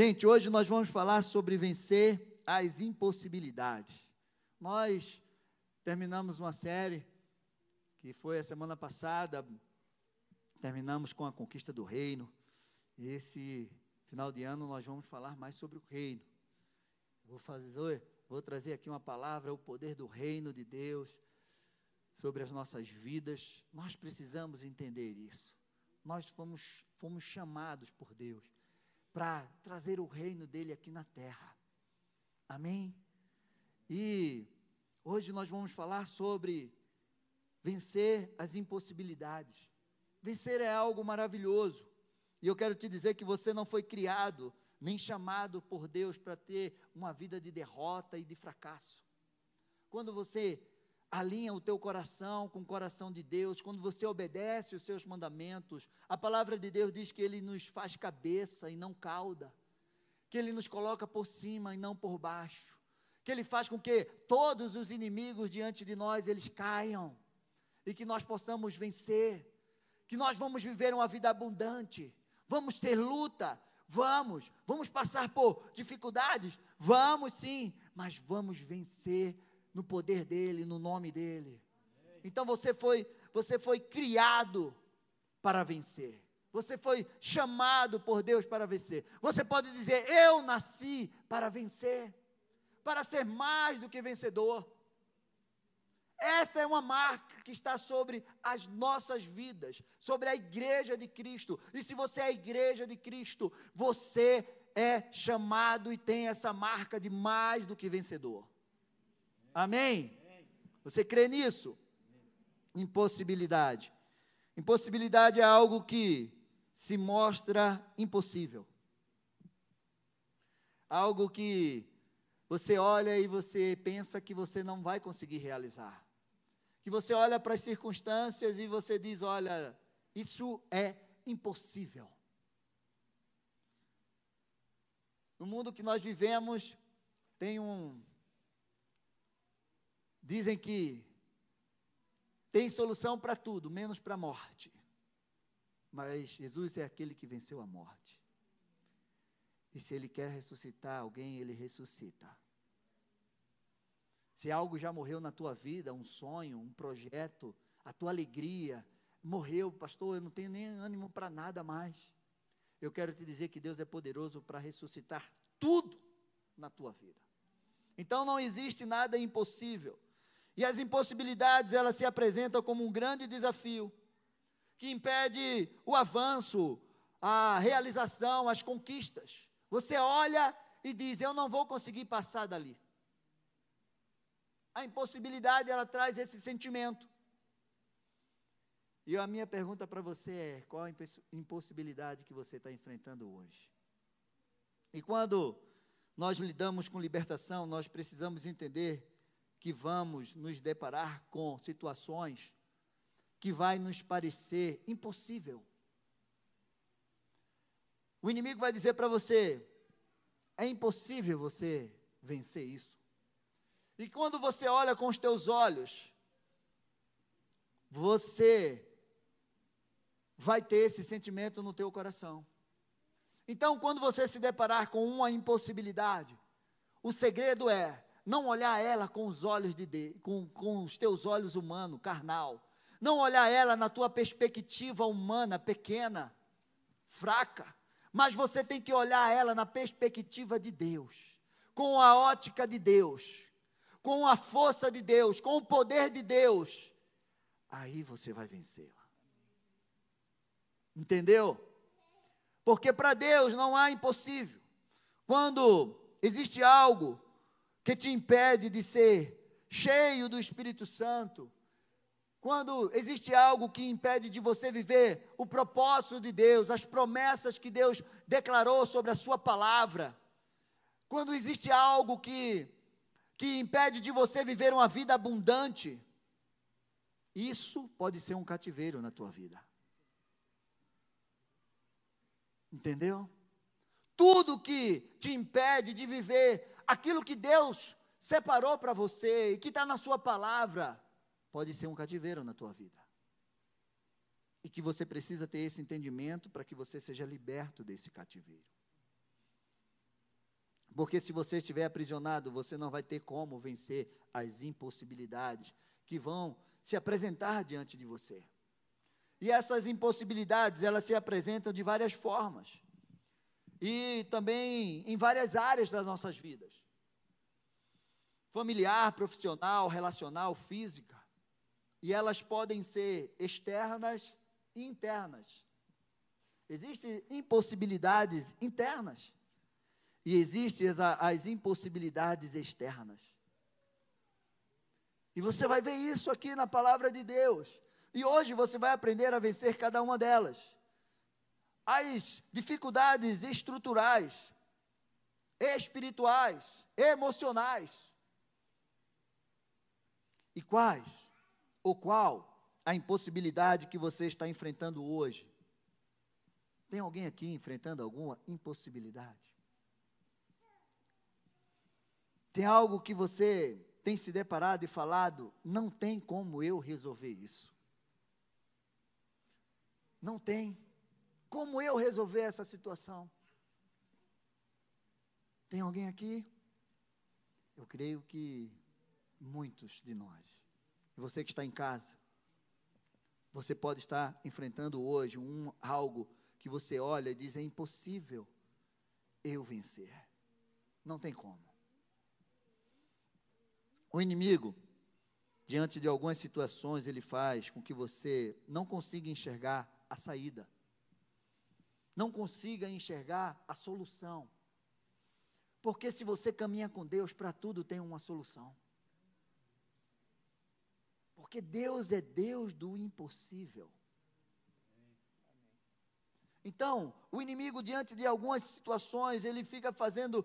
Gente, hoje nós vamos falar sobre vencer as impossibilidades. Nós terminamos uma série que foi a semana passada, terminamos com a conquista do reino. E esse final de ano nós vamos falar mais sobre o reino. Vou fazer, vou trazer aqui uma palavra, o poder do reino de Deus sobre as nossas vidas. Nós precisamos entender isso. Nós fomos, fomos chamados por Deus para trazer o reino dele aqui na terra. Amém? E hoje nós vamos falar sobre vencer as impossibilidades. Vencer é algo maravilhoso. E eu quero te dizer que você não foi criado nem chamado por Deus para ter uma vida de derrota e de fracasso. Quando você alinha o teu coração com o coração de Deus, quando você obedece os seus mandamentos, a palavra de Deus diz que ele nos faz cabeça e não cauda, que ele nos coloca por cima e não por baixo, que ele faz com que todos os inimigos diante de nós eles caiam e que nós possamos vencer, que nós vamos viver uma vida abundante, vamos ter luta, vamos, vamos passar por dificuldades, vamos sim, mas vamos vencer no poder dele, no nome dele. Então você foi, você foi criado para vencer. Você foi chamado por Deus para vencer. Você pode dizer: Eu nasci para vencer, para ser mais do que vencedor. Essa é uma marca que está sobre as nossas vidas, sobre a igreja de Cristo. E se você é a igreja de Cristo, você é chamado e tem essa marca de mais do que vencedor. Amém? Você crê nisso? Impossibilidade. Impossibilidade é algo que se mostra impossível. Algo que você olha e você pensa que você não vai conseguir realizar que você olha para as circunstâncias e você diz: olha, isso é impossível. No mundo que nós vivemos, tem um. Dizem que tem solução para tudo, menos para a morte. Mas Jesus é aquele que venceu a morte. E se Ele quer ressuscitar alguém, Ele ressuscita. Se algo já morreu na tua vida, um sonho, um projeto, a tua alegria, morreu, pastor, eu não tenho nem ânimo para nada mais. Eu quero te dizer que Deus é poderoso para ressuscitar tudo na tua vida. Então não existe nada impossível. E as impossibilidades, elas se apresentam como um grande desafio que impede o avanço, a realização, as conquistas. Você olha e diz: Eu não vou conseguir passar dali. A impossibilidade, ela traz esse sentimento. E a minha pergunta para você é: qual a impossibilidade que você está enfrentando hoje? E quando nós lidamos com libertação, nós precisamos entender que vamos nos deparar com situações que vai nos parecer impossível. O inimigo vai dizer para você: é impossível você vencer isso. E quando você olha com os teus olhos, você vai ter esse sentimento no teu coração. Então, quando você se deparar com uma impossibilidade, o segredo é não olhar ela com os olhos de com, com os teus olhos humanos, carnal. Não olhar ela na tua perspectiva humana, pequena, fraca. Mas você tem que olhar ela na perspectiva de Deus, com a ótica de Deus com a força de Deus, com o poder de Deus, aí você vai vencê-la. Entendeu? Porque para Deus não há impossível. Quando existe algo que te impede de ser cheio do Espírito Santo, quando existe algo que impede de você viver o propósito de Deus, as promessas que Deus declarou sobre a Sua palavra, quando existe algo que que impede de você viver uma vida abundante, isso pode ser um cativeiro na tua vida. Entendeu? Tudo que te impede de viver aquilo que Deus separou para você e que está na Sua palavra, pode ser um cativeiro na tua vida. E que você precisa ter esse entendimento para que você seja liberto desse cativeiro. Porque se você estiver aprisionado, você não vai ter como vencer as impossibilidades que vão se apresentar diante de você. E essas impossibilidades, elas se apresentam de várias formas. E também em várias áreas das nossas vidas. Familiar, profissional, relacional, física. E elas podem ser externas e internas. Existem impossibilidades internas e existem as, as impossibilidades externas. E você vai ver isso aqui na palavra de Deus. E hoje você vai aprender a vencer cada uma delas. As dificuldades estruturais, espirituais, emocionais. E quais? Ou qual a impossibilidade que você está enfrentando hoje? Tem alguém aqui enfrentando alguma impossibilidade? Tem algo que você tem se deparado e falado, não tem como eu resolver isso. Não tem. Como eu resolver essa situação? Tem alguém aqui? Eu creio que muitos de nós. E você que está em casa, você pode estar enfrentando hoje um algo que você olha e diz é impossível eu vencer. Não tem como. O inimigo, diante de algumas situações, ele faz com que você não consiga enxergar a saída, não consiga enxergar a solução. Porque se você caminha com Deus, para tudo tem uma solução. Porque Deus é Deus do impossível. Então, o inimigo, diante de algumas situações, ele fica fazendo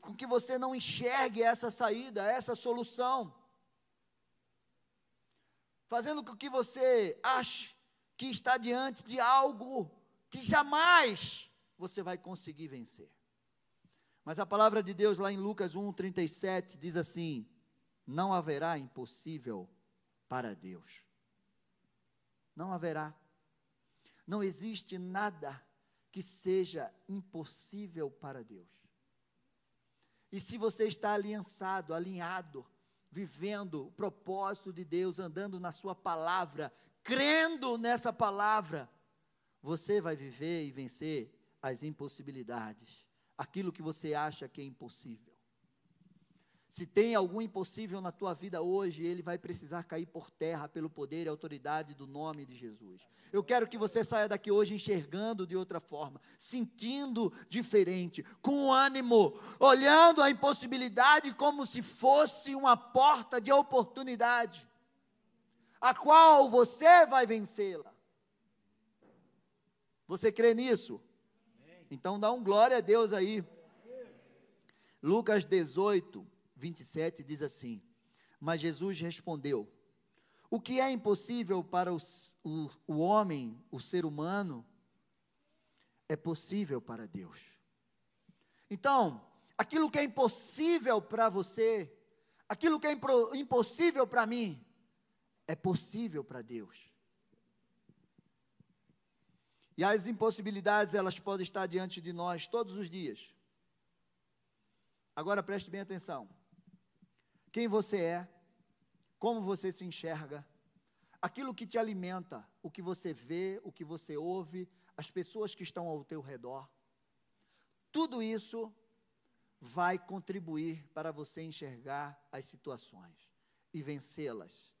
com que você não enxergue essa saída, essa solução. Fazendo com que você ache que está diante de algo que jamais você vai conseguir vencer. Mas a palavra de Deus lá em Lucas 1:37 diz assim: Não haverá impossível para Deus. Não haverá. Não existe nada que seja impossível para Deus. E se você está aliançado, alinhado, vivendo o propósito de Deus, andando na Sua palavra, crendo nessa palavra, você vai viver e vencer as impossibilidades, aquilo que você acha que é impossível. Se tem algum impossível na tua vida hoje, ele vai precisar cair por terra pelo poder e autoridade do nome de Jesus. Eu quero que você saia daqui hoje enxergando de outra forma, sentindo diferente, com ânimo, olhando a impossibilidade como se fosse uma porta de oportunidade, a qual você vai vencê-la. Você crê nisso? Então dá um glória a Deus aí. Lucas 18, 27 diz assim: Mas Jesus respondeu: O que é impossível para o, o homem, o ser humano, é possível para Deus. Então, aquilo que é impossível para você, aquilo que é impossível para mim, é possível para Deus. E as impossibilidades, elas podem estar diante de nós todos os dias. Agora preste bem atenção quem você é, como você se enxerga, aquilo que te alimenta, o que você vê, o que você ouve, as pessoas que estão ao teu redor. Tudo isso vai contribuir para você enxergar as situações e vencê-las.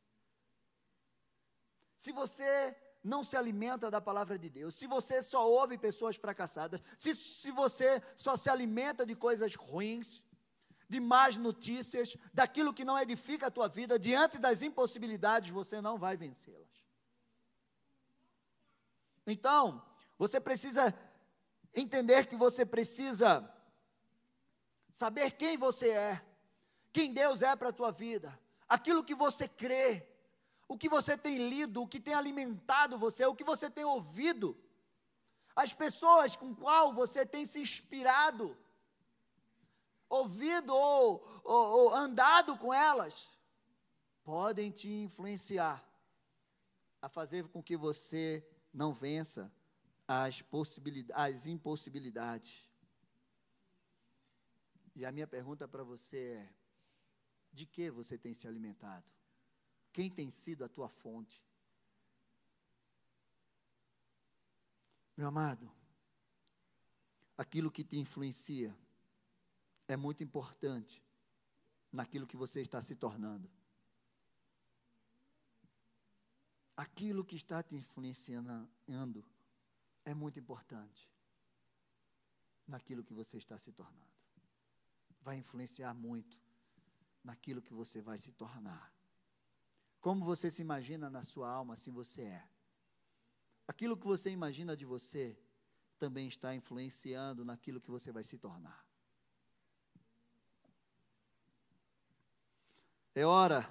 Se você não se alimenta da palavra de Deus, se você só ouve pessoas fracassadas, se, se você só se alimenta de coisas ruins, de más notícias, daquilo que não edifica a tua vida, diante das impossibilidades, você não vai vencê-las. Então, você precisa entender que você precisa saber quem você é, quem Deus é para a tua vida, aquilo que você crê, o que você tem lido, o que tem alimentado você, o que você tem ouvido, as pessoas com qual você tem se inspirado ouvido ou, ou, ou andado com elas, podem te influenciar a fazer com que você não vença as, possibilidades, as impossibilidades. E a minha pergunta para você é: de que você tem se alimentado? Quem tem sido a tua fonte? Meu amado, aquilo que te influencia é muito importante naquilo que você está se tornando. Aquilo que está te influenciando é muito importante naquilo que você está se tornando. Vai influenciar muito naquilo que você vai se tornar. Como você se imagina na sua alma, assim você é. Aquilo que você imagina de você também está influenciando naquilo que você vai se tornar. É hora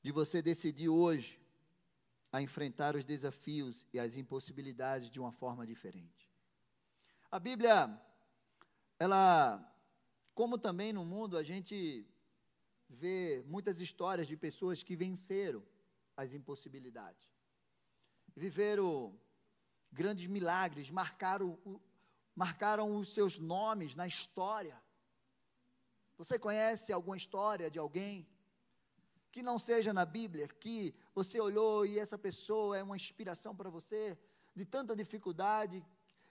de você decidir hoje a enfrentar os desafios e as impossibilidades de uma forma diferente. A Bíblia, ela, como também no mundo, a gente vê muitas histórias de pessoas que venceram as impossibilidades viveram grandes milagres, marcaram, marcaram os seus nomes na história. Você conhece alguma história de alguém que não seja na Bíblia, que você olhou e essa pessoa é uma inspiração para você, de tanta dificuldade,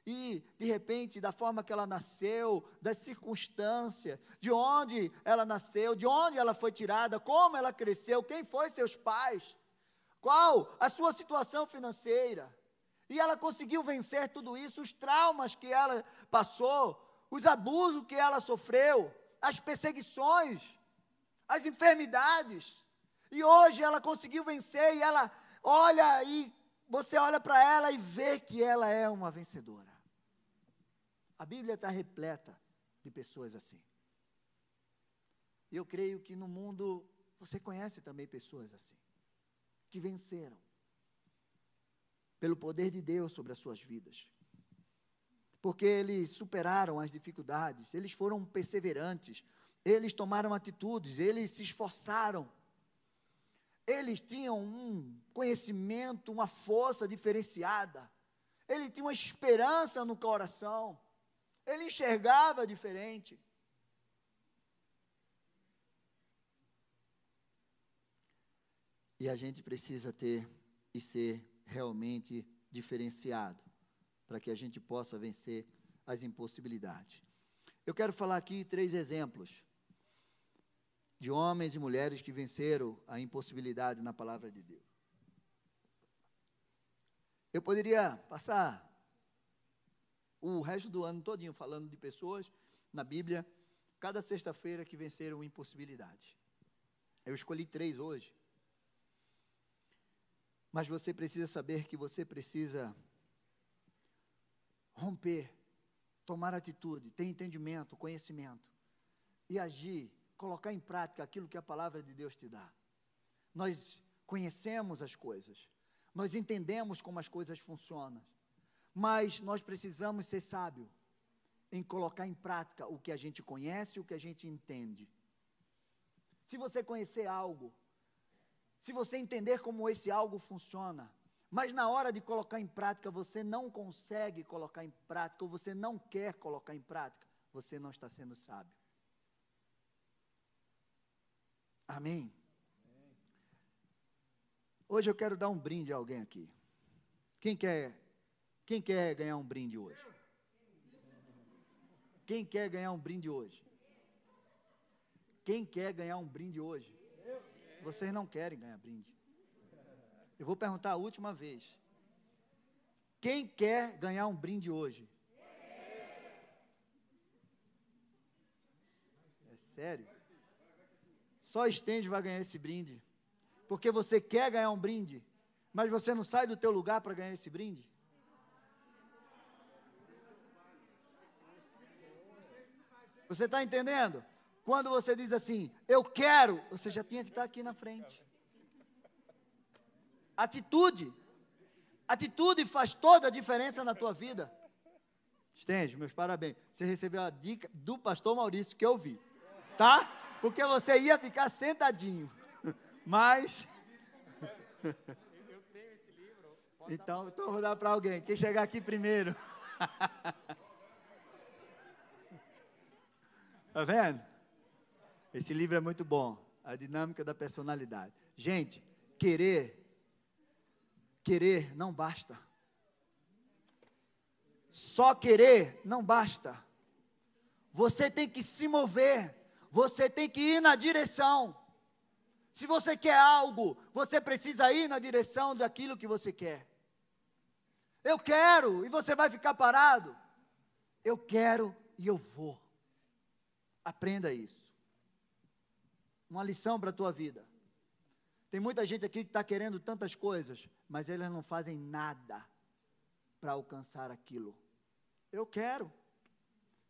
e de repente, da forma que ela nasceu, das circunstâncias, de onde ela nasceu, de onde ela foi tirada, como ela cresceu, quem foi seus pais, qual a sua situação financeira. E ela conseguiu vencer tudo isso, os traumas que ela passou, os abusos que ela sofreu, as perseguições, as enfermidades. E hoje ela conseguiu vencer e ela olha e você olha para ela e vê que ela é uma vencedora. A Bíblia está repleta de pessoas assim. Eu creio que no mundo você conhece também pessoas assim que venceram pelo poder de Deus sobre as suas vidas. Porque eles superaram as dificuldades, eles foram perseverantes, eles tomaram atitudes, eles se esforçaram. Eles tinham um conhecimento, uma força diferenciada. Ele tinha uma esperança no coração. Ele enxergava diferente. E a gente precisa ter e ser realmente diferenciado para que a gente possa vencer as impossibilidades. Eu quero falar aqui três exemplos de homens e mulheres que venceram a impossibilidade na palavra de Deus. Eu poderia passar o resto do ano todinho falando de pessoas na Bíblia, cada sexta-feira que venceram impossibilidade. Eu escolhi três hoje. Mas você precisa saber que você precisa romper, tomar atitude, ter entendimento, conhecimento e agir, colocar em prática aquilo que a palavra de Deus te dá. Nós conhecemos as coisas, nós entendemos como as coisas funcionam, mas nós precisamos ser sábios em colocar em prática o que a gente conhece, o que a gente entende. Se você conhecer algo, se você entender como esse algo funciona, mas na hora de colocar em prática você não consegue colocar em prática, ou você não quer colocar em prática, você não está sendo sábio. Amém? Hoje eu quero dar um brinde a alguém aqui. Quem quer, quem quer ganhar um brinde hoje? Quem quer ganhar um brinde hoje? Quem quer ganhar um brinde hoje? Vocês não querem ganhar brinde. Eu vou perguntar a última vez. Quem quer ganhar um brinde hoje? É sério? Só Estende vai ganhar esse brinde. Porque você quer ganhar um brinde, mas você não sai do teu lugar para ganhar esse brinde? Você está entendendo? Quando você diz assim, eu quero, você já tinha que estar aqui na frente. Atitude. Atitude faz toda a diferença na tua vida. Estende, meus parabéns. Você recebeu a dica do pastor Maurício que eu vi. Tá? Porque você ia ficar sentadinho. Mas. Eu tenho esse livro. Então, então vou dar para alguém. Quem chegar aqui primeiro. Tá vendo? Esse livro é muito bom. A dinâmica da personalidade. Gente, querer, querer não basta. Só querer não basta. Você tem que se mover. Você tem que ir na direção. Se você quer algo, você precisa ir na direção daquilo que você quer. Eu quero, e você vai ficar parado. Eu quero e eu vou. Aprenda isso. Uma lição para a tua vida. Tem muita gente aqui que está querendo tantas coisas, mas eles não fazem nada para alcançar aquilo. Eu quero.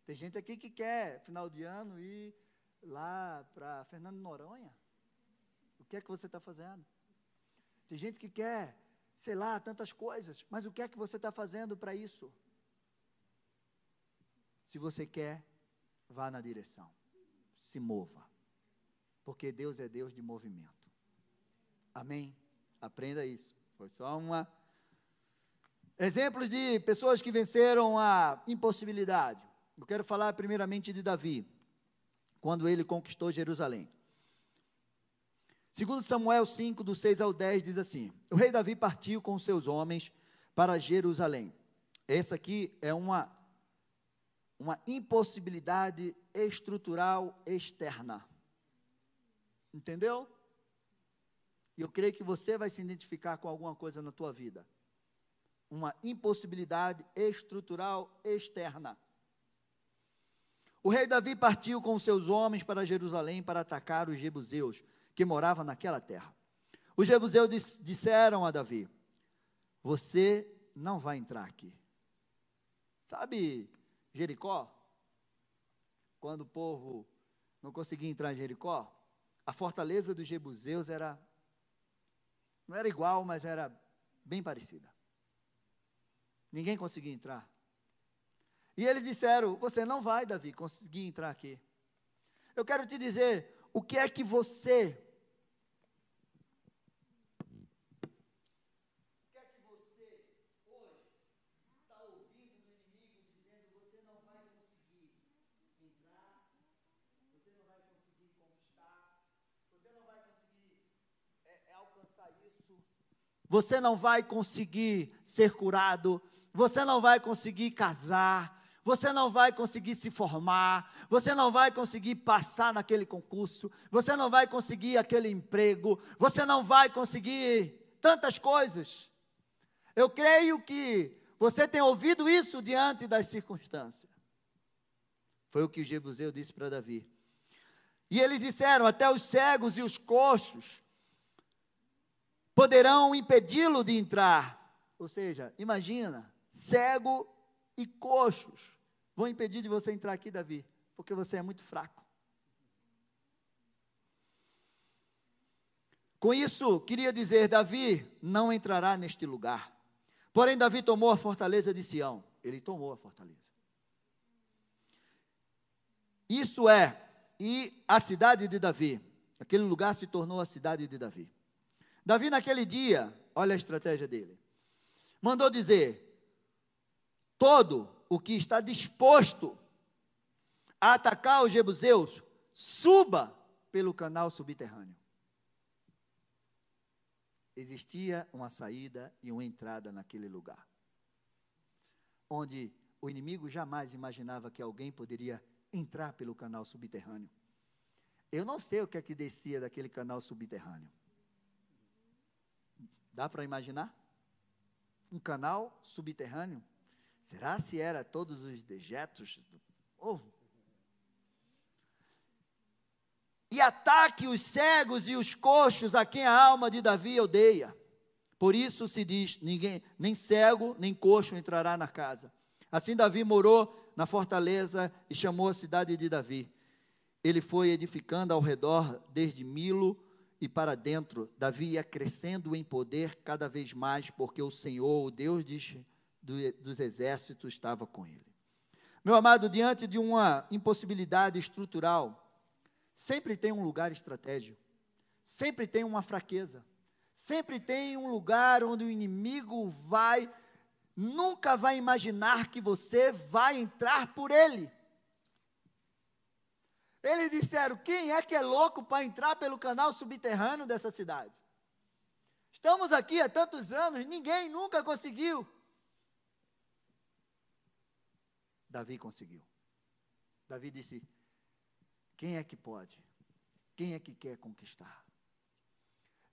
Tem gente aqui que quer, final de ano, ir lá para Fernando Noronha. O que é que você está fazendo? Tem gente que quer, sei lá, tantas coisas, mas o que é que você está fazendo para isso? Se você quer, vá na direção, se mova, porque Deus é Deus de movimento. Amém? Aprenda isso. Foi só uma. Exemplos de pessoas que venceram a impossibilidade. Eu quero falar primeiramente de Davi, quando ele conquistou Jerusalém. Segundo Samuel 5, do 6 ao 10, diz assim: O rei Davi partiu com seus homens para Jerusalém. Essa aqui é uma, uma impossibilidade estrutural externa. Entendeu? E eu creio que você vai se identificar com alguma coisa na tua vida. Uma impossibilidade estrutural externa. O rei Davi partiu com seus homens para Jerusalém para atacar os jebuseus que moravam naquela terra. Os jebuseus disseram a Davi: Você não vai entrar aqui. Sabe Jericó? Quando o povo não conseguia entrar em Jericó, a fortaleza dos jebuseus era não era igual, mas era bem parecida. Ninguém conseguia entrar. E eles disseram: Você não vai, Davi, conseguir entrar aqui. Eu quero te dizer: o que é que você. O que é que você hoje está ouvindo do inimigo dizendo: Você não vai conseguir entrar, você não vai conseguir conquistar, você não vai conseguir é, é alcançar isso, você não vai conseguir ser curado, você não vai conseguir casar você não vai conseguir se formar, você não vai conseguir passar naquele concurso, você não vai conseguir aquele emprego, você não vai conseguir tantas coisas. Eu creio que você tem ouvido isso diante das circunstâncias. Foi o que o Jebuseu disse para Davi. E eles disseram: até os cegos e os coxos poderão impedi-lo de entrar. Ou seja, imagina, cego e coxos vão impedir de você entrar aqui, Davi, porque você é muito fraco. Com isso, queria dizer: Davi não entrará neste lugar. Porém, Davi tomou a fortaleza de Sião. Ele tomou a fortaleza. Isso é, e a cidade de Davi. Aquele lugar se tornou a cidade de Davi. Davi, naquele dia, olha a estratégia dele. Mandou dizer: todo o que está disposto a atacar os jebuseus, suba pelo canal subterrâneo. Existia uma saída e uma entrada naquele lugar, onde o inimigo jamais imaginava que alguém poderia entrar pelo canal subterrâneo. Eu não sei o que é que descia daquele canal subterrâneo. Dá para imaginar? Um canal subterrâneo Será se era todos os dejetos do povo? E ataque os cegos e os coxos a quem a alma de Davi odeia. Por isso se diz: ninguém, nem cego nem coxo entrará na casa. Assim Davi morou na fortaleza e chamou a cidade de Davi. Ele foi edificando ao redor desde Milo e para dentro. Davi ia crescendo em poder cada vez mais, porque o Senhor, o Deus de do, dos exércitos estava com ele. Meu amado, diante de uma impossibilidade estrutural, sempre tem um lugar estratégico, sempre tem uma fraqueza, sempre tem um lugar onde o inimigo vai, nunca vai imaginar que você vai entrar por ele. Eles disseram: quem é que é louco para entrar pelo canal subterrâneo dessa cidade? Estamos aqui há tantos anos, ninguém nunca conseguiu. Davi conseguiu. Davi disse: quem é que pode? Quem é que quer conquistar?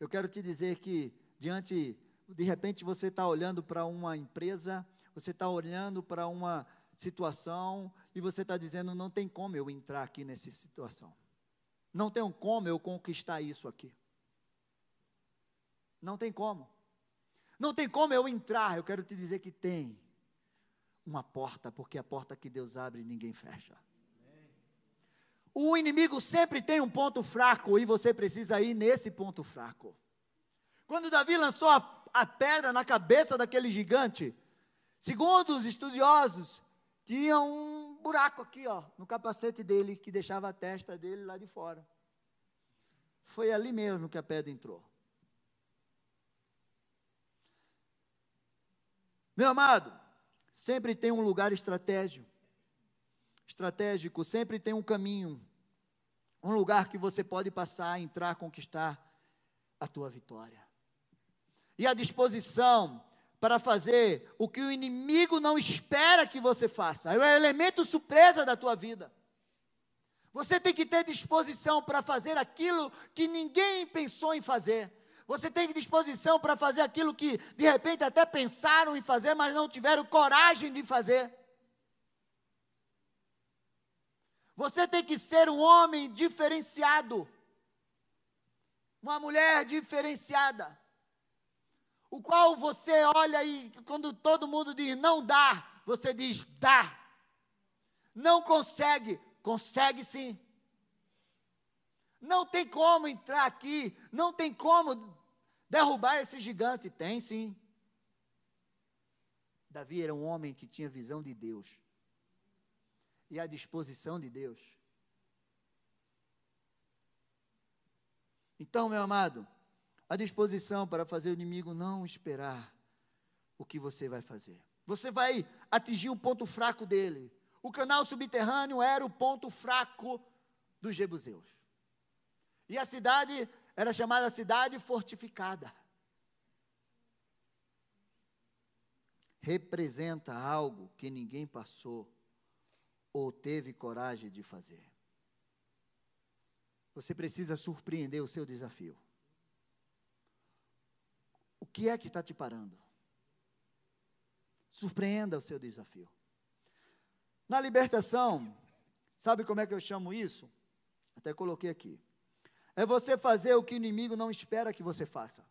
Eu quero te dizer que, diante, de repente você está olhando para uma empresa, você está olhando para uma situação e você está dizendo: não tem como eu entrar aqui nessa situação. Não tem como eu conquistar isso aqui. Não tem como. Não tem como eu entrar. Eu quero te dizer que tem uma porta, porque a porta que Deus abre ninguém fecha. O inimigo sempre tem um ponto fraco e você precisa ir nesse ponto fraco. Quando Davi lançou a, a pedra na cabeça daquele gigante, segundo os estudiosos, tinha um buraco aqui, ó, no capacete dele, que deixava a testa dele lá de fora. Foi ali mesmo que a pedra entrou. Meu amado, sempre tem um lugar estratégico. Estratégico, sempre tem um caminho, um lugar que você pode passar, entrar, conquistar a tua vitória. E a disposição para fazer o que o inimigo não espera que você faça. É o elemento surpresa da tua vida. Você tem que ter disposição para fazer aquilo que ninguém pensou em fazer. Você tem disposição para fazer aquilo que de repente até pensaram em fazer, mas não tiveram coragem de fazer. Você tem que ser um homem diferenciado, uma mulher diferenciada o qual você olha e quando todo mundo diz não dá, você diz dá. Não consegue, consegue sim. Não tem como entrar aqui, não tem como derrubar esse gigante, tem sim. Davi era um homem que tinha visão de Deus e a disposição de Deus. Então, meu amado, a disposição para fazer o inimigo não esperar o que você vai fazer. Você vai atingir o ponto fraco dele. O canal subterrâneo era o ponto fraco dos jebuseus. E a cidade era chamada cidade fortificada. Representa algo que ninguém passou ou teve coragem de fazer. Você precisa surpreender o seu desafio. O que é que está te parando? Surpreenda o seu desafio. Na libertação, sabe como é que eu chamo isso? Até coloquei aqui. É você fazer o que o inimigo não espera que você faça.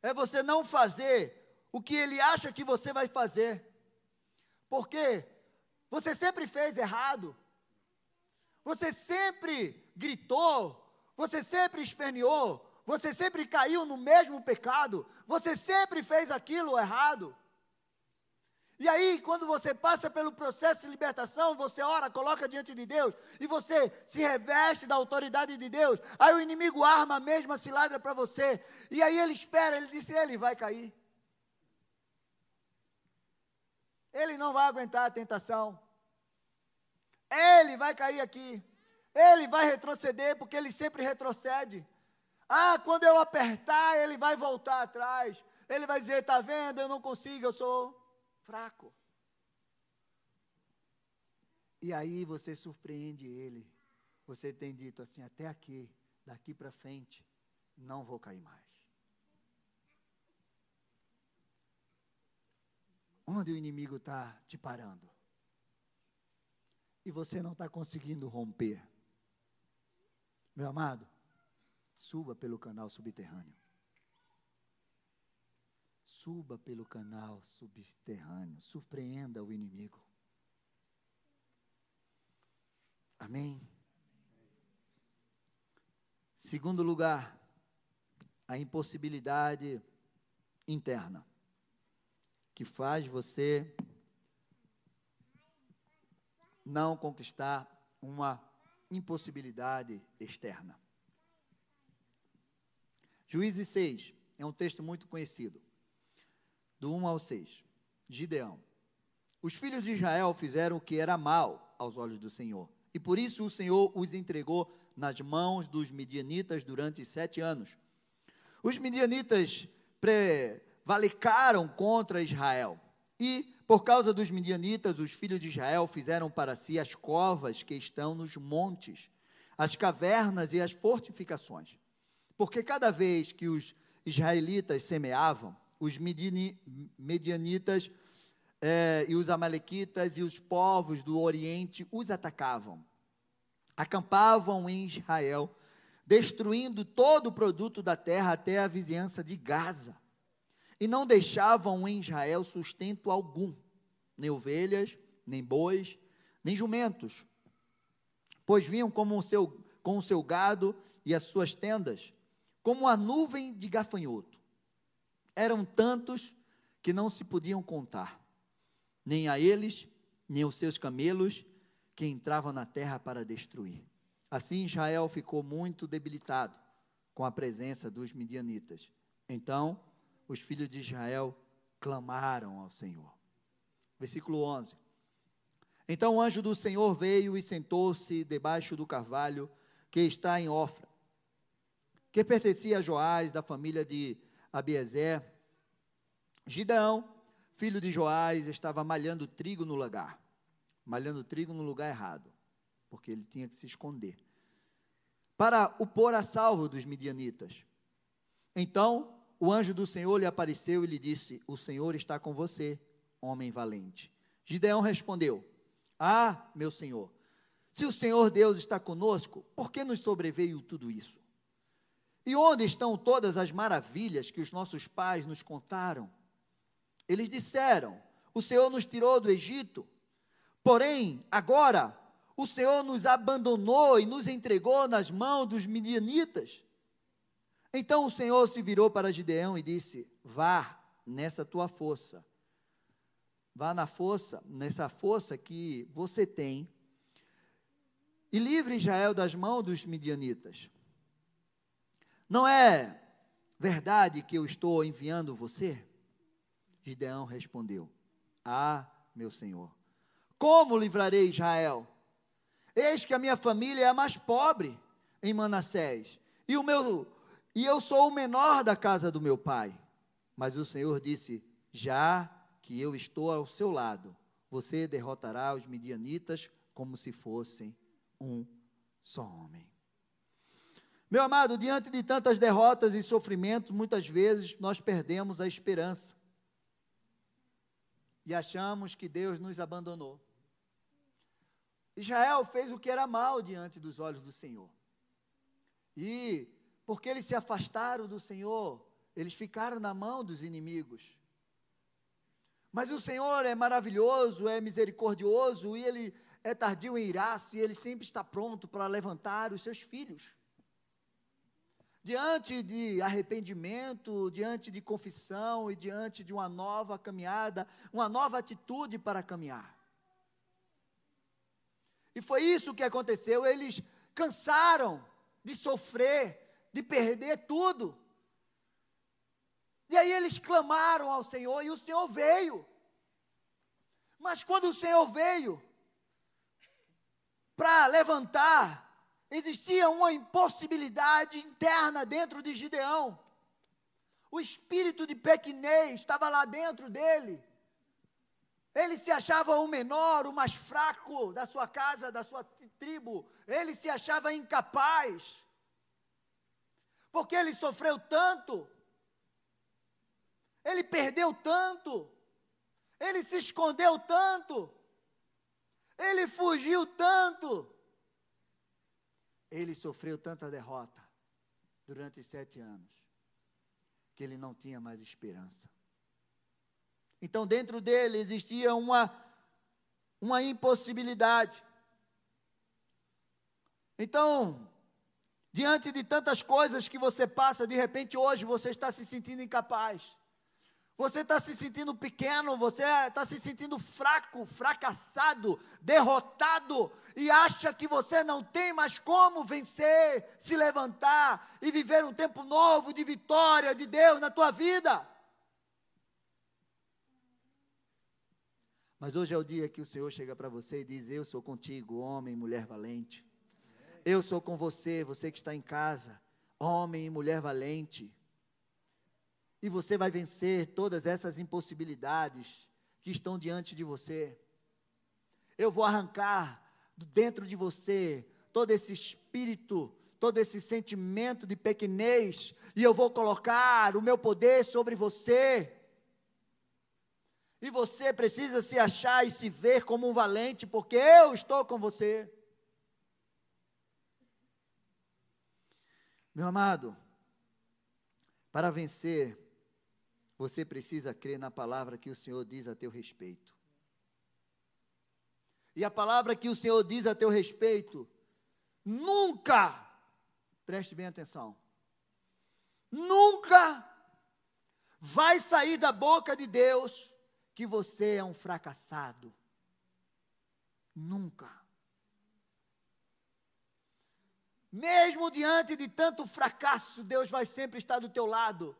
É você não fazer o que ele acha que você vai fazer. Porque você sempre fez errado. Você sempre gritou. Você sempre esperneou você sempre caiu no mesmo pecado, você sempre fez aquilo errado. E aí, quando você passa pelo processo de libertação, você ora, coloca diante de Deus, e você se reveste da autoridade de Deus, aí o inimigo arma a mesma cilada para você, e aí ele espera, ele disse: ele vai cair. Ele não vai aguentar a tentação. Ele vai cair aqui. Ele vai retroceder, porque ele sempre retrocede. Ah, quando eu apertar, ele vai voltar atrás. Ele vai dizer: está vendo, eu não consigo, eu sou fraco. E aí você surpreende ele. Você tem dito assim: até aqui, daqui para frente, não vou cair mais. Onde o inimigo está te parando? E você não está conseguindo romper. Meu amado, Suba pelo canal subterrâneo. Suba pelo canal subterrâneo. Surpreenda o inimigo. Amém? Segundo lugar, a impossibilidade interna, que faz você não conquistar uma impossibilidade externa. Juízes 6 é um texto muito conhecido, do 1 ao 6. Gideão. Os filhos de Israel fizeram o que era mal aos olhos do Senhor e por isso o Senhor os entregou nas mãos dos midianitas durante sete anos. Os midianitas prevalicaram contra Israel, e, por causa dos midianitas, os filhos de Israel fizeram para si as covas que estão nos montes, as cavernas e as fortificações. Porque cada vez que os israelitas semeavam, os medianitas eh, e os amalequitas e os povos do Oriente os atacavam. Acampavam em Israel, destruindo todo o produto da terra até a vizinhança de Gaza. E não deixavam em Israel sustento algum, nem ovelhas, nem bois, nem jumentos, pois vinham como o seu, com o seu gado e as suas tendas, como a nuvem de gafanhoto. Eram tantos que não se podiam contar, nem a eles, nem aos seus camelos, que entravam na terra para destruir. Assim Israel ficou muito debilitado com a presença dos midianitas. Então, os filhos de Israel clamaram ao Senhor. Versículo 11. Então o anjo do Senhor veio e sentou-se debaixo do carvalho que está em Ofra, que pertencia a Joás, da família de Abiezer. Gideão, filho de Joás, estava malhando trigo no lagar, malhando trigo no lugar errado, porque ele tinha que se esconder, para o pôr a salvo dos midianitas. Então o anjo do Senhor lhe apareceu e lhe disse: O Senhor está com você, homem valente. Gideão respondeu: ah, meu Senhor, se o Senhor Deus está conosco, por que nos sobreveio tudo isso? E onde estão todas as maravilhas que os nossos pais nos contaram? Eles disseram: O Senhor nos tirou do Egito, porém, agora, o Senhor nos abandonou e nos entregou nas mãos dos midianitas. Então o Senhor se virou para Gideão e disse: Vá nessa tua força Vá na força, nessa força que você tem, e livre Israel das mãos dos midianitas. Não é verdade que eu estou enviando você? Gideão respondeu: Ah, meu senhor, como livrarei Israel? Eis que a minha família é a mais pobre em Manassés, e o meu e eu sou o menor da casa do meu pai. Mas o Senhor disse: Já que eu estou ao seu lado, você derrotará os midianitas como se fossem um só homem. Meu amado, diante de tantas derrotas e sofrimentos, muitas vezes nós perdemos a esperança e achamos que Deus nos abandonou. Israel fez o que era mal diante dos olhos do Senhor. E porque eles se afastaram do Senhor, eles ficaram na mão dos inimigos. Mas o Senhor é maravilhoso, é misericordioso e Ele é tardio em irar-se, Ele sempre está pronto para levantar os seus filhos. Diante de arrependimento, diante de confissão e diante de uma nova caminhada, uma nova atitude para caminhar. E foi isso que aconteceu. Eles cansaram de sofrer, de perder tudo. E aí eles clamaram ao Senhor e o Senhor veio. Mas quando o Senhor veio para levantar, existia uma impossibilidade interna dentro de Gideão. O espírito de pequenez estava lá dentro dele. Ele se achava o menor, o mais fraco da sua casa, da sua tribo. Ele se achava incapaz. Porque ele sofreu tanto. Ele perdeu tanto, ele se escondeu tanto, ele fugiu tanto, ele sofreu tanta derrota durante sete anos, que ele não tinha mais esperança. Então, dentro dele existia uma, uma impossibilidade. Então, diante de tantas coisas que você passa, de repente hoje você está se sentindo incapaz. Você está se sentindo pequeno, você está se sentindo fraco, fracassado, derrotado e acha que você não tem mais como vencer, se levantar e viver um tempo novo de vitória de Deus na tua vida. Mas hoje é o dia que o Senhor chega para você e diz: Eu sou contigo, homem e mulher valente. Eu sou com você, você que está em casa, homem e mulher valente. E você vai vencer todas essas impossibilidades que estão diante de você. Eu vou arrancar dentro de você todo esse espírito, todo esse sentimento de pequenez, e eu vou colocar o meu poder sobre você. E você precisa se achar e se ver como um valente, porque eu estou com você. Meu amado, para vencer, você precisa crer na palavra que o Senhor diz a teu respeito. E a palavra que o Senhor diz a teu respeito, nunca, preste bem atenção, nunca vai sair da boca de Deus que você é um fracassado. Nunca. Mesmo diante de tanto fracasso, Deus vai sempre estar do teu lado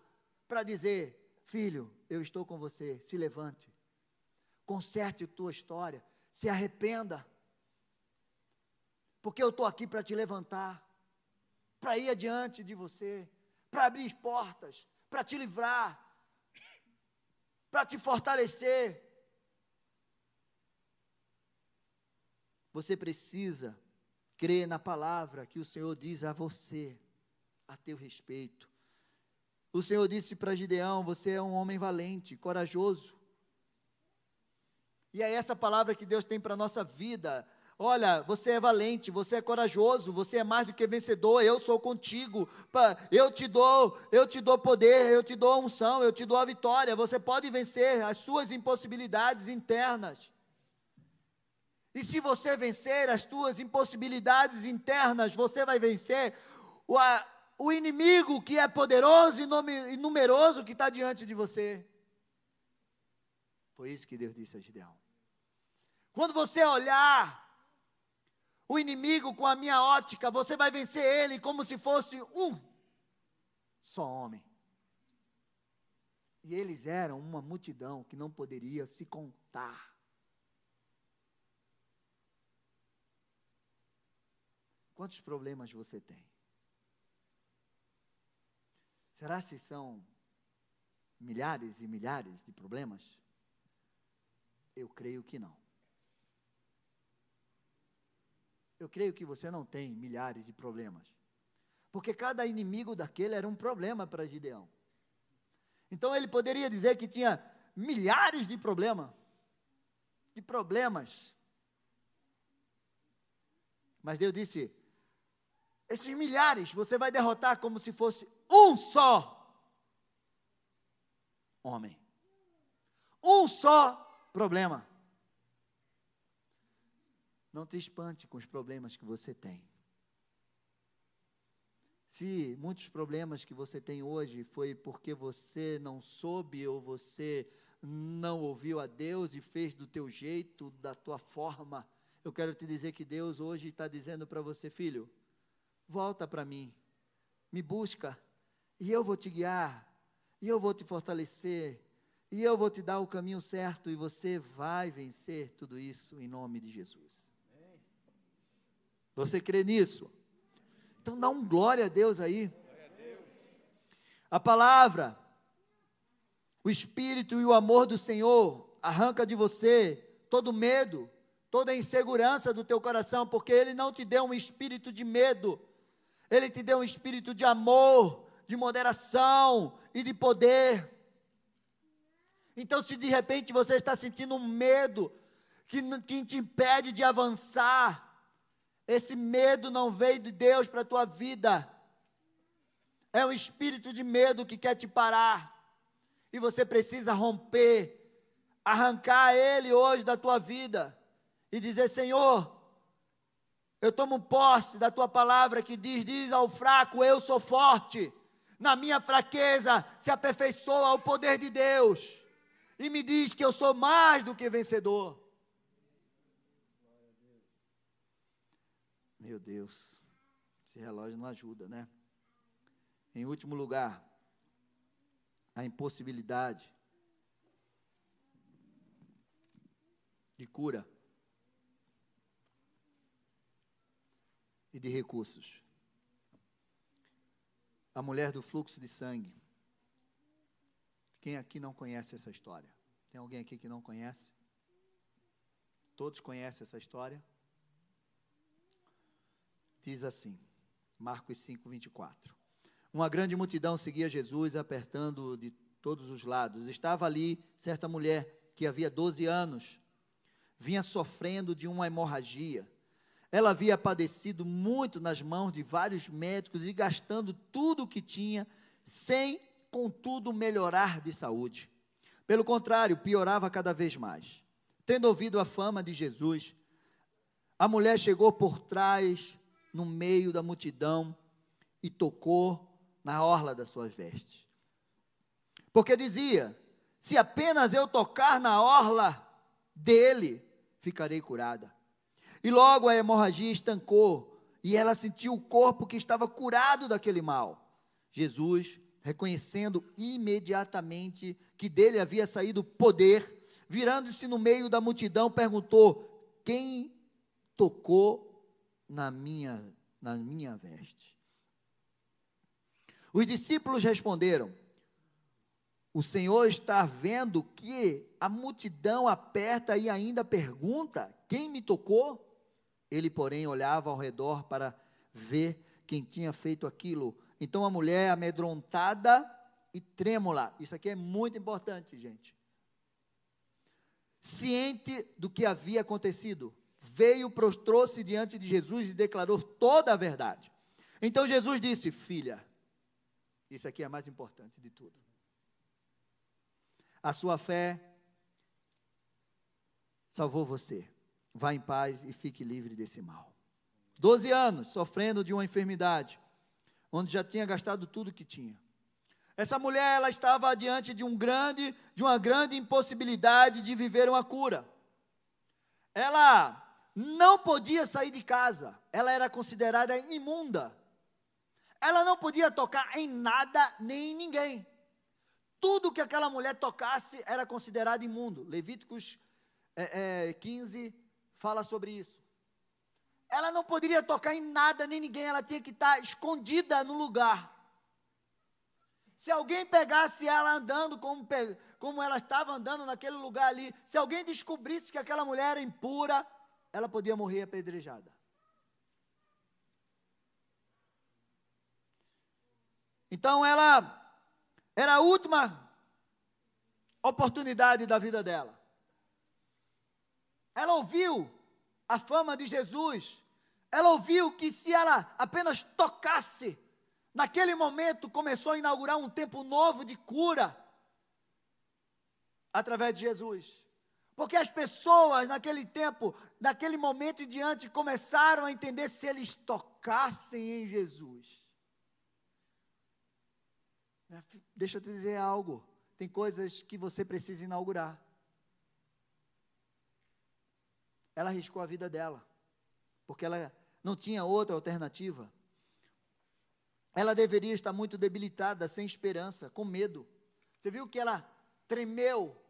para dizer: Filho, eu estou com você, se levante, conserte tua história, se arrependa, porque eu estou aqui para te levantar, para ir adiante de você, para abrir portas, para te livrar, para te fortalecer. Você precisa Crê na palavra que o Senhor diz a você, a teu respeito. O Senhor disse para Gideão: Você é um homem valente, corajoso. E é essa palavra que Deus tem para a nossa vida. Olha, você é valente, você é corajoso, você é mais do que vencedor. Eu sou contigo. Eu te dou, eu te dou poder, eu te dou unção, eu te dou a vitória. Você pode vencer as suas impossibilidades internas. E se você vencer as tuas impossibilidades internas, você vai vencer o, a, o inimigo que é poderoso e, numeroso que está diante de você. Foi isso que Deus disse a Gideão. Quando você olhar o inimigo com a minha ótica, você vai vencer ele como se fosse um só homem. E eles eram uma multidão que não poderia se contar. Quantos problemas você tem? Será se são milhares e milhares de problemas? Eu creio que não. Eu creio que você não tem milhares de problemas. Porque cada inimigo daquele era um problema para Gideão. Então ele poderia dizer que tinha milhares de problemas. De problemas. Mas Deus disse: esses milhares você vai derrotar como se fosse um só homem. Um só problema. Não te espante com os problemas que você tem. Se muitos problemas que você tem hoje foi porque você não soube ou você não ouviu a Deus e fez do teu jeito, da tua forma, eu quero te dizer que Deus hoje está dizendo para você, filho, volta para mim, me busca, e eu vou te guiar, e eu vou te fortalecer, e eu vou te dar o caminho certo, e você vai vencer tudo isso em nome de Jesus. Você crê nisso? Então dá um glória a Deus aí. A palavra, o Espírito e o amor do Senhor arranca de você todo medo, toda insegurança do teu coração, porque Ele não te deu um espírito de medo, ele te deu um espírito de amor, de moderação e de poder. Então, se de repente você está sentindo um medo que, que te impede de avançar, esse medo não veio de Deus para a tua vida. É um espírito de medo que quer te parar. E você precisa romper, arrancar ele hoje da tua vida e dizer: Senhor, eu tomo posse da tua palavra que diz: diz ao fraco, eu sou forte. Na minha fraqueza se aperfeiçoa o poder de Deus. E me diz que eu sou mais do que vencedor. Meu Deus, esse relógio não ajuda, né? Em último lugar, a impossibilidade de cura e de recursos. A mulher do fluxo de sangue. Quem aqui não conhece essa história? Tem alguém aqui que não conhece? Todos conhecem essa história? Diz assim, Marcos 5, 24. Uma grande multidão seguia Jesus, apertando de todos os lados. Estava ali certa mulher que havia 12 anos, vinha sofrendo de uma hemorragia. Ela havia padecido muito nas mãos de vários médicos e gastando tudo o que tinha, sem, contudo, melhorar de saúde. Pelo contrário, piorava cada vez mais. Tendo ouvido a fama de Jesus, a mulher chegou por trás, no meio da multidão, e tocou na orla das suas vestes. Porque dizia: se apenas eu tocar na orla dele, ficarei curada. E logo a hemorragia estancou, e ela sentiu o corpo que estava curado daquele mal. Jesus, reconhecendo imediatamente que dele havia saído poder, virando-se no meio da multidão, perguntou: Quem tocou na minha, na minha veste? Os discípulos responderam: o Senhor está vendo que a multidão aperta e ainda pergunta: quem me tocou? Ele, porém, olhava ao redor para ver quem tinha feito aquilo. Então a mulher, amedrontada e trêmula, isso aqui é muito importante, gente. Ciente do que havia acontecido, veio, prostrou-se diante de Jesus e declarou toda a verdade. Então Jesus disse: Filha, isso aqui é mais importante de tudo a sua fé salvou você. Vá em paz e fique livre desse mal. Doze anos sofrendo de uma enfermidade, onde já tinha gastado tudo que tinha. Essa mulher, ela estava diante de um grande, de uma grande impossibilidade de viver uma cura. Ela não podia sair de casa, ela era considerada imunda. Ela não podia tocar em nada nem em ninguém tudo que aquela mulher tocasse era considerado imundo. Levíticos é, é, 15 fala sobre isso. Ela não poderia tocar em nada nem ninguém, ela tinha que estar escondida no lugar. Se alguém pegasse ela andando como, como ela estava andando naquele lugar ali, se alguém descobrisse que aquela mulher era impura, ela podia morrer apedrejada. Então ela era a última oportunidade da vida dela. Ela ouviu a fama de Jesus. Ela ouviu que se ela apenas tocasse, naquele momento começou a inaugurar um tempo novo de cura através de Jesus. Porque as pessoas naquele tempo, naquele momento em diante, começaram a entender se eles tocassem em Jesus Deixa eu te dizer algo. Tem coisas que você precisa inaugurar. Ela arriscou a vida dela, porque ela não tinha outra alternativa. Ela deveria estar muito debilitada, sem esperança, com medo. Você viu que ela tremeu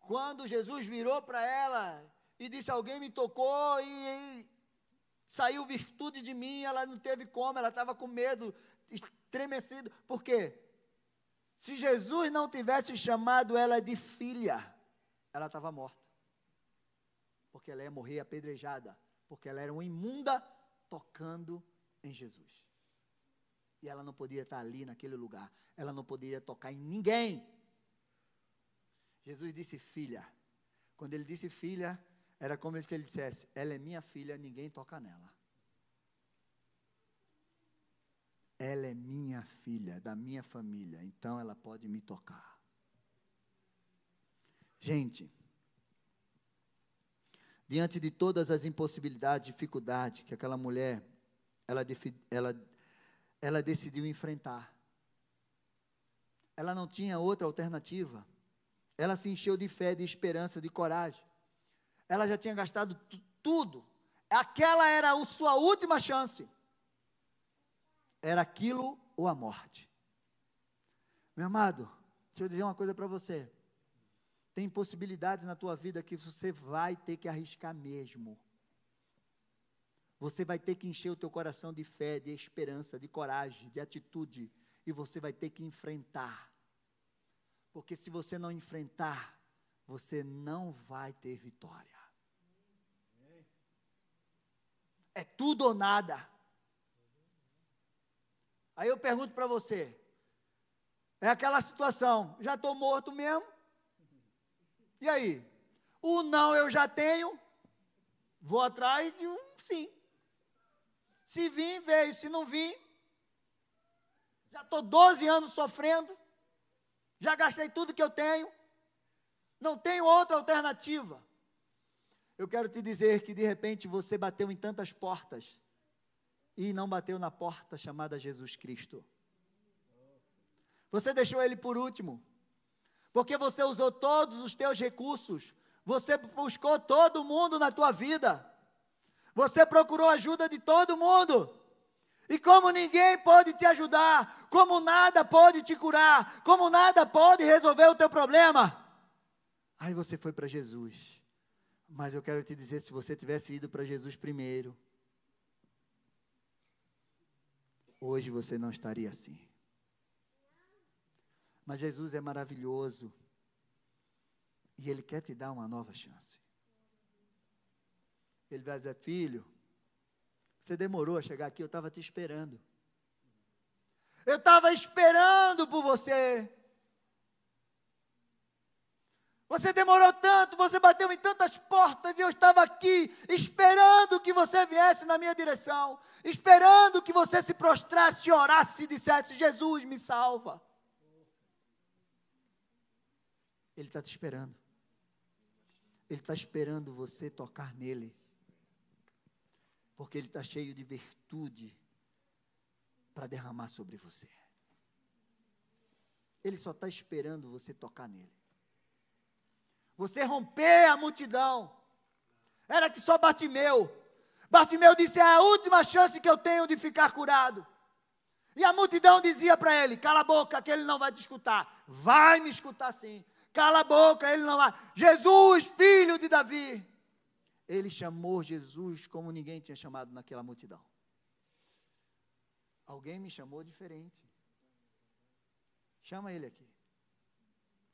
quando Jesus virou para ela e disse: Alguém me tocou e, e saiu virtude de mim. Ela não teve como, ela estava com medo, estremecido. Por quê? Se Jesus não tivesse chamado ela de filha, ela estava morta. Porque ela ia morrer apedrejada. Porque ela era uma imunda tocando em Jesus. E ela não podia estar ali naquele lugar. Ela não poderia tocar em ninguém. Jesus disse filha. Quando ele disse filha, era como se ele dissesse: Ela é minha filha, ninguém toca nela. Ela é minha filha, da minha família, então ela pode me tocar. Gente, diante de todas as impossibilidades, dificuldades que aquela mulher, ela, ela, ela decidiu enfrentar. Ela não tinha outra alternativa. Ela se encheu de fé, de esperança, de coragem. Ela já tinha gastado tudo. Aquela era a sua última chance era aquilo ou a morte. Meu amado, deixa eu dizer uma coisa para você. Tem possibilidades na tua vida que você vai ter que arriscar mesmo. Você vai ter que encher o teu coração de fé, de esperança, de coragem, de atitude, e você vai ter que enfrentar. Porque se você não enfrentar, você não vai ter vitória. É tudo ou nada. Aí eu pergunto para você: é aquela situação, já estou morto mesmo? E aí? O não eu já tenho, vou atrás de um sim. Se vir, veio. Se não vir, já estou 12 anos sofrendo, já gastei tudo que eu tenho, não tenho outra alternativa. Eu quero te dizer que de repente você bateu em tantas portas e não bateu na porta chamada Jesus Cristo. Você deixou ele por último porque você usou todos os teus recursos, você buscou todo mundo na tua vida, você procurou ajuda de todo mundo. E como ninguém pode te ajudar, como nada pode te curar, como nada pode resolver o teu problema, aí você foi para Jesus. Mas eu quero te dizer: se você tivesse ido para Jesus primeiro, hoje você não estaria assim. Mas Jesus é maravilhoso. E Ele quer te dar uma nova chance. Ele vai dizer: Filho, você demorou a chegar aqui, eu estava te esperando. Eu estava esperando por você. Você demorou tanto, você bateu em tantas portas e eu estava aqui esperando que você viesse na minha direção, esperando que você se prostrasse, orasse e dissesse: Jesus, me salva. Ele está te esperando. Ele está esperando você tocar nele. Porque ele está cheio de virtude para derramar sobre você. Ele só está esperando você tocar nele. Você romper a multidão. Era que só Bartimeu. Bartimeu disse: é a última chance que eu tenho de ficar curado. E a multidão dizia para ele: cala a boca, que ele não vai te escutar. Vai me escutar sim. Cala a boca, ele não vai. Jesus, filho de Davi. Ele chamou Jesus como ninguém tinha chamado naquela multidão. Alguém me chamou diferente. Chama ele aqui.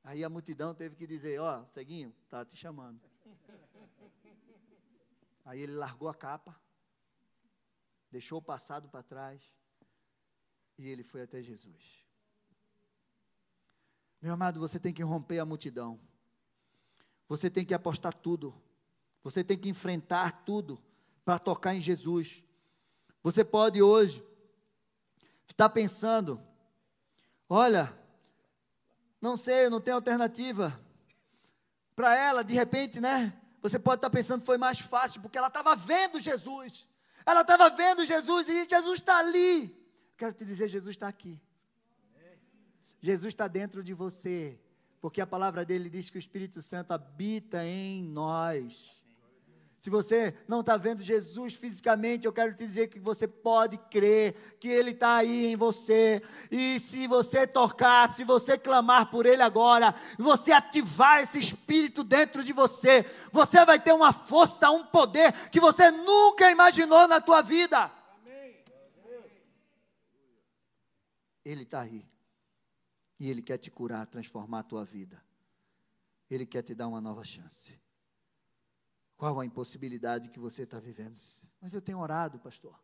Aí a multidão teve que dizer: Ó, oh, Ceguinho, está te chamando. Aí ele largou a capa, deixou o passado para trás e ele foi até Jesus. Meu amado, você tem que romper a multidão. Você tem que apostar tudo. Você tem que enfrentar tudo para tocar em Jesus. Você pode hoje estar pensando: olha, não sei, eu não tenho alternativa. Para ela, de repente, né? Você pode estar pensando foi mais fácil, porque ela estava vendo Jesus. Ela estava vendo Jesus e Jesus está ali. Quero te dizer, Jesus está aqui. Jesus está dentro de você, porque a palavra dele diz que o Espírito Santo habita em nós. Se você não está vendo Jesus fisicamente, eu quero te dizer que você pode crer que Ele está aí em você. E se você tocar, se você clamar por Ele agora, você ativar esse Espírito dentro de você, você vai ter uma força, um poder que você nunca imaginou na tua vida. Ele está aí. E Ele quer te curar, transformar a tua vida. Ele quer te dar uma nova chance. Qual a impossibilidade que você está vivendo? Mas eu tenho orado, pastor.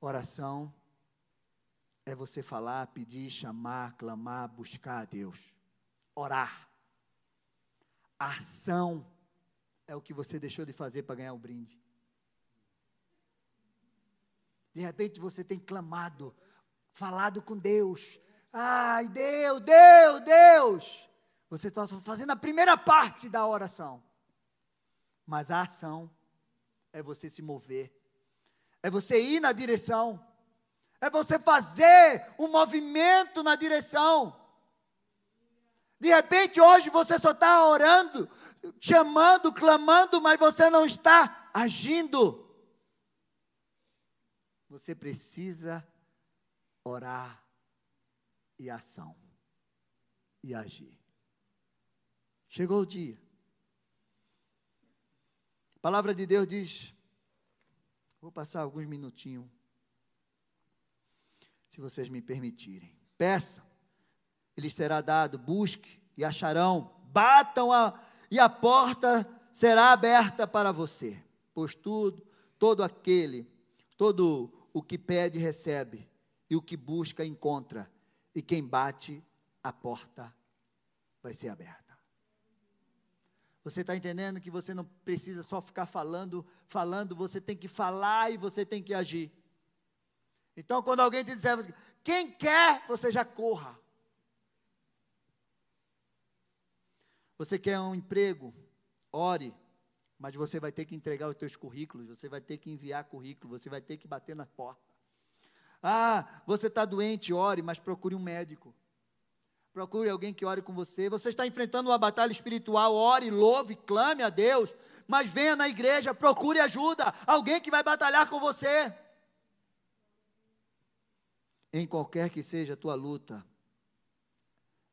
Oração é você falar, pedir, chamar, clamar, buscar a Deus. Orar. ação é o que você deixou de fazer para ganhar o brinde. De repente você tem clamado, falado com Deus, Ai, Deus, Deus, Deus. Você está fazendo a primeira parte da oração. Mas a ação é você se mover, é você ir na direção, é você fazer um movimento na direção. De repente, hoje você só está orando, chamando, clamando, mas você não está agindo. Você precisa orar e ação e agir. Chegou o dia. A palavra de Deus diz, vou passar alguns minutinhos, se vocês me permitirem. Peça, ele será dado, busque e acharão, batam a, e a porta será aberta para você. Pois tudo, todo aquele, todo o que pede recebe, e o que busca encontra, e quem bate a porta vai ser aberta. Você está entendendo que você não precisa só ficar falando, falando, você tem que falar e você tem que agir. Então, quando alguém te disser, quem quer, você já corra. Você quer um emprego? Ore, mas você vai ter que entregar os teus currículos, você vai ter que enviar currículo, você vai ter que bater na porta. Ah, você está doente, ore, mas procure um médico. Procure alguém que ore com você. Você está enfrentando uma batalha espiritual, ore, louve, clame a Deus, mas venha na igreja, procure ajuda, alguém que vai batalhar com você. Em qualquer que seja a tua luta,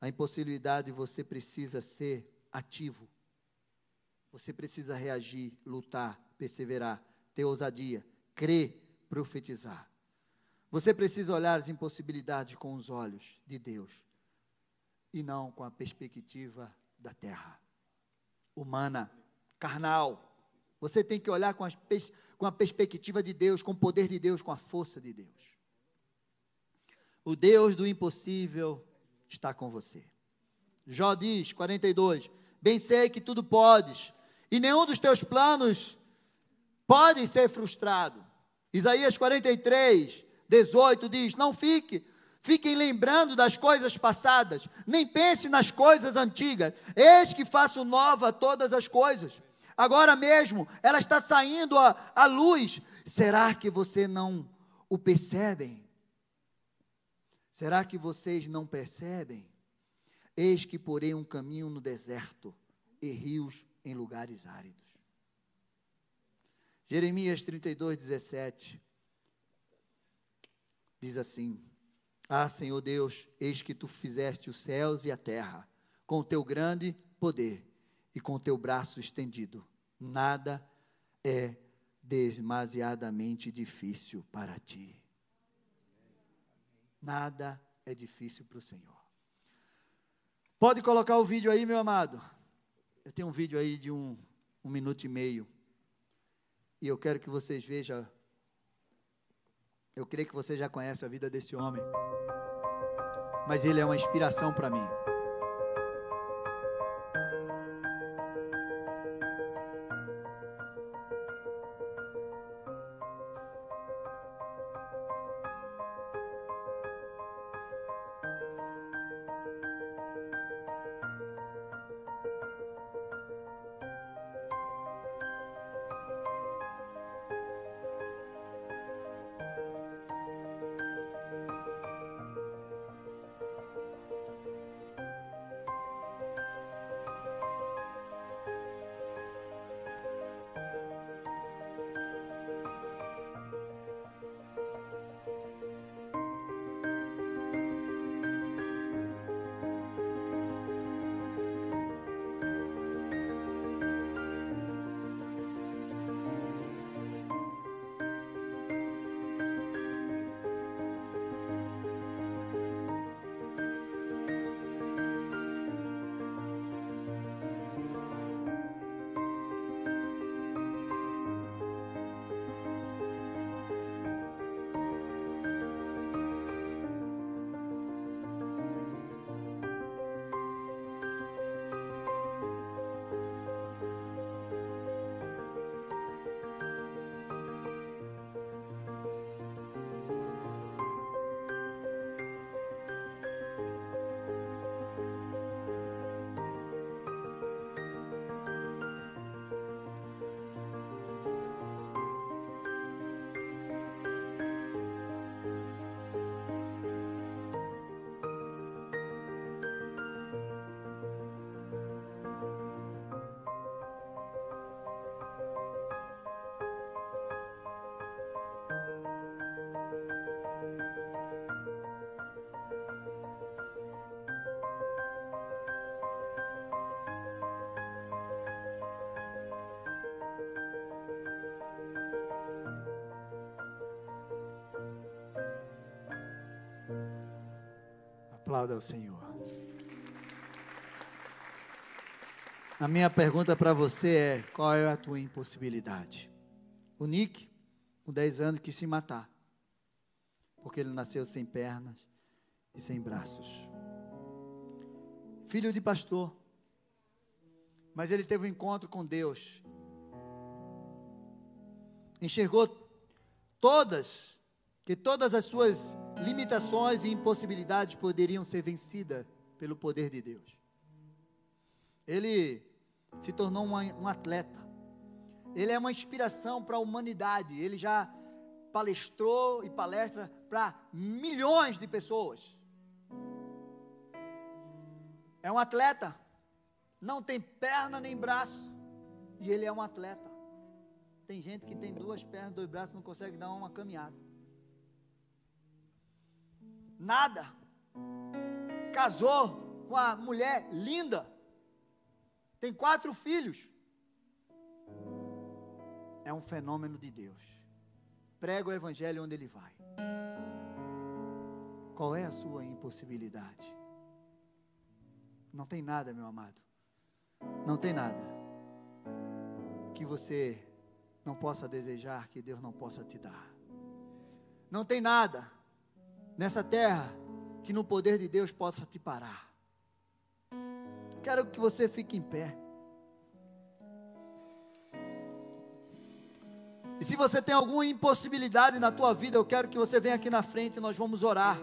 a impossibilidade você precisa ser ativo. Você precisa reagir, lutar, perseverar, ter ousadia, crer, profetizar. Você precisa olhar as impossibilidades com os olhos de Deus e não com a perspectiva da terra, humana, carnal. Você tem que olhar com, as, com a perspectiva de Deus, com o poder de Deus, com a força de Deus. O Deus do impossível está com você. Jó diz, 42, bem sei que tudo podes, e nenhum dos teus planos pode ser frustrado. Isaías 43, 18 diz: Não fique, fiquem lembrando das coisas passadas, nem pense nas coisas antigas. Eis que faço nova todas as coisas. Agora mesmo ela está saindo à luz. Será que você não o percebem? Será que vocês não percebem? Eis que porei um caminho no deserto e rios em lugares áridos. Jeremias 32, 17 diz assim: Ah, Senhor Deus, eis que tu fizeste os céus e a terra, com o teu grande poder e com o teu braço estendido. Nada é demasiadamente difícil para ti. Nada é difícil para o Senhor. Pode colocar o vídeo aí, meu amado. Eu tenho um vídeo aí de um, um minuto e meio. E eu quero que vocês vejam. Eu creio que você já conhece a vida desse homem. Mas ele é uma inspiração para mim. Aplauda ao Senhor. A minha pergunta para você é: qual é a tua impossibilidade? O Nick, com 10 anos, quis se matar, porque ele nasceu sem pernas e sem braços. Filho de pastor, mas ele teve um encontro com Deus, enxergou todas, que todas as suas limitações e impossibilidades poderiam ser vencidas pelo poder de Deus. Ele se tornou uma, um atleta. Ele é uma inspiração para a humanidade. Ele já palestrou e palestra para milhões de pessoas. É um atleta. Não tem perna nem braço. E ele é um atleta. Tem gente que tem duas pernas, dois braços, não consegue dar uma caminhada. Nada. Casou com a mulher linda tem quatro filhos. É um fenômeno de Deus. Prega o evangelho onde ele vai. Qual é a sua impossibilidade? Não tem nada, meu amado. Não tem nada que você não possa desejar que Deus não possa te dar. Não tem nada nessa terra que no poder de Deus possa te parar. Quero que você fique em pé. E se você tem alguma impossibilidade na tua vida, eu quero que você venha aqui na frente e nós vamos orar.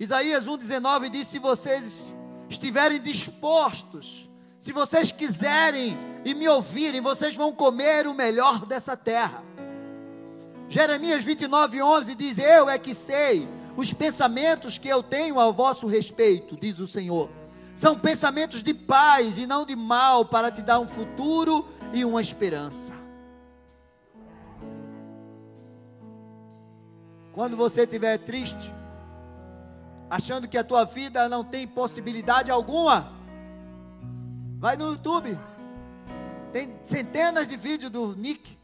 Isaías 1,19 diz: Se vocês estiverem dispostos, se vocês quiserem e me ouvirem, vocês vão comer o melhor dessa terra. Jeremias 29,11 diz: Eu é que sei os pensamentos que eu tenho ao vosso respeito, diz o Senhor, são pensamentos de paz e não de mal, para te dar um futuro e uma esperança. Quando você estiver triste, achando que a tua vida não tem possibilidade alguma, vai no YouTube. Tem centenas de vídeos do Nick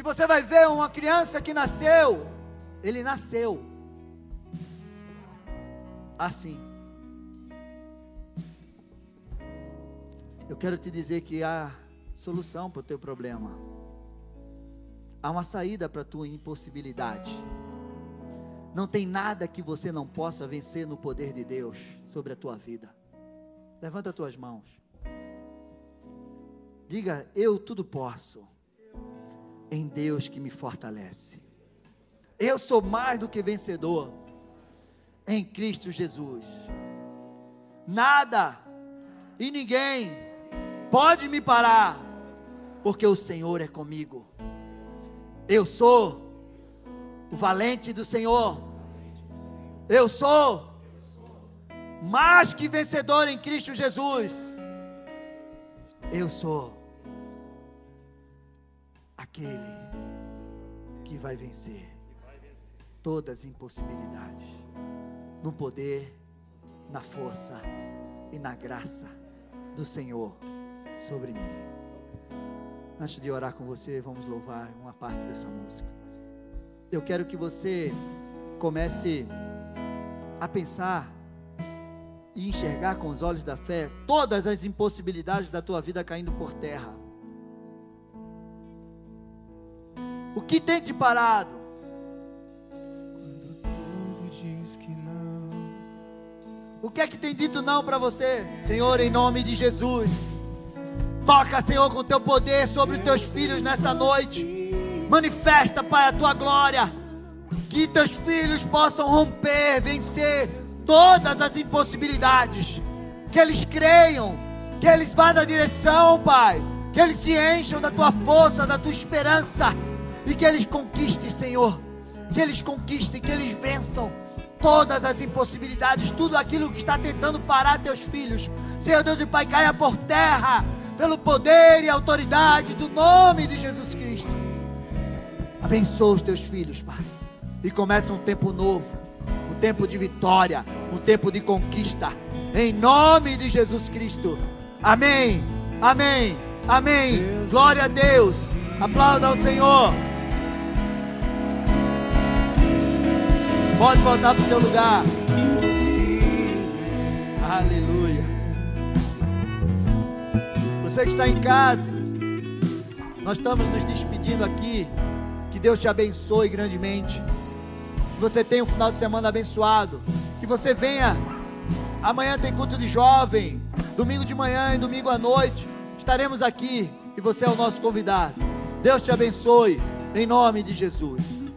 E você vai ver uma criança que nasceu, ele nasceu assim. Eu quero te dizer que há solução para o teu problema. Há uma saída para a tua impossibilidade. Não tem nada que você não possa vencer no poder de Deus sobre a tua vida. Levanta as tuas mãos. Diga: Eu tudo posso em Deus que me fortalece. Eu sou mais do que vencedor em Cristo Jesus. Nada e ninguém pode me parar, porque o Senhor é comigo. Eu sou o valente do Senhor. Eu sou mais que vencedor em Cristo Jesus. Eu sou aquele que vai vencer todas as impossibilidades, no poder, na força e na graça do Senhor sobre mim. Antes de orar com você, vamos louvar uma parte dessa música. Eu quero que você comece a pensar e enxergar com os olhos da fé todas as impossibilidades da tua vida caindo por terra. O que tem te parado? Quando tudo diz que não. O que é que tem dito não para você? Senhor, em nome de Jesus. Toca, Senhor, com teu poder sobre os teus filhos nessa noite. Manifesta, Pai, a tua glória. Que teus filhos possam romper, vencer todas as impossibilidades. Que eles creiam, que eles vá na direção, Pai. Que eles se encham da tua força, da tua esperança e que eles conquistem, Senhor. Que eles conquistem, que eles vençam todas as impossibilidades, tudo aquilo que está tentando parar teus filhos. Senhor Deus e Pai, caia por terra, pelo poder e autoridade do nome de Jesus Cristo. Abençoa os teus filhos, Pai. E começa um tempo novo, um tempo de vitória, um tempo de conquista. Em nome de Jesus Cristo. Amém. Amém. Amém. Glória a Deus. Aplauda ao Senhor. Pode voltar para o teu lugar. Aleluia. Você que está em casa, nós estamos nos despedindo aqui. Que Deus te abençoe grandemente. Que você tenha um final de semana abençoado. Que você venha. Amanhã tem culto de jovem. Domingo de manhã e domingo à noite. Estaremos aqui e você é o nosso convidado. Deus te abençoe. Em nome de Jesus.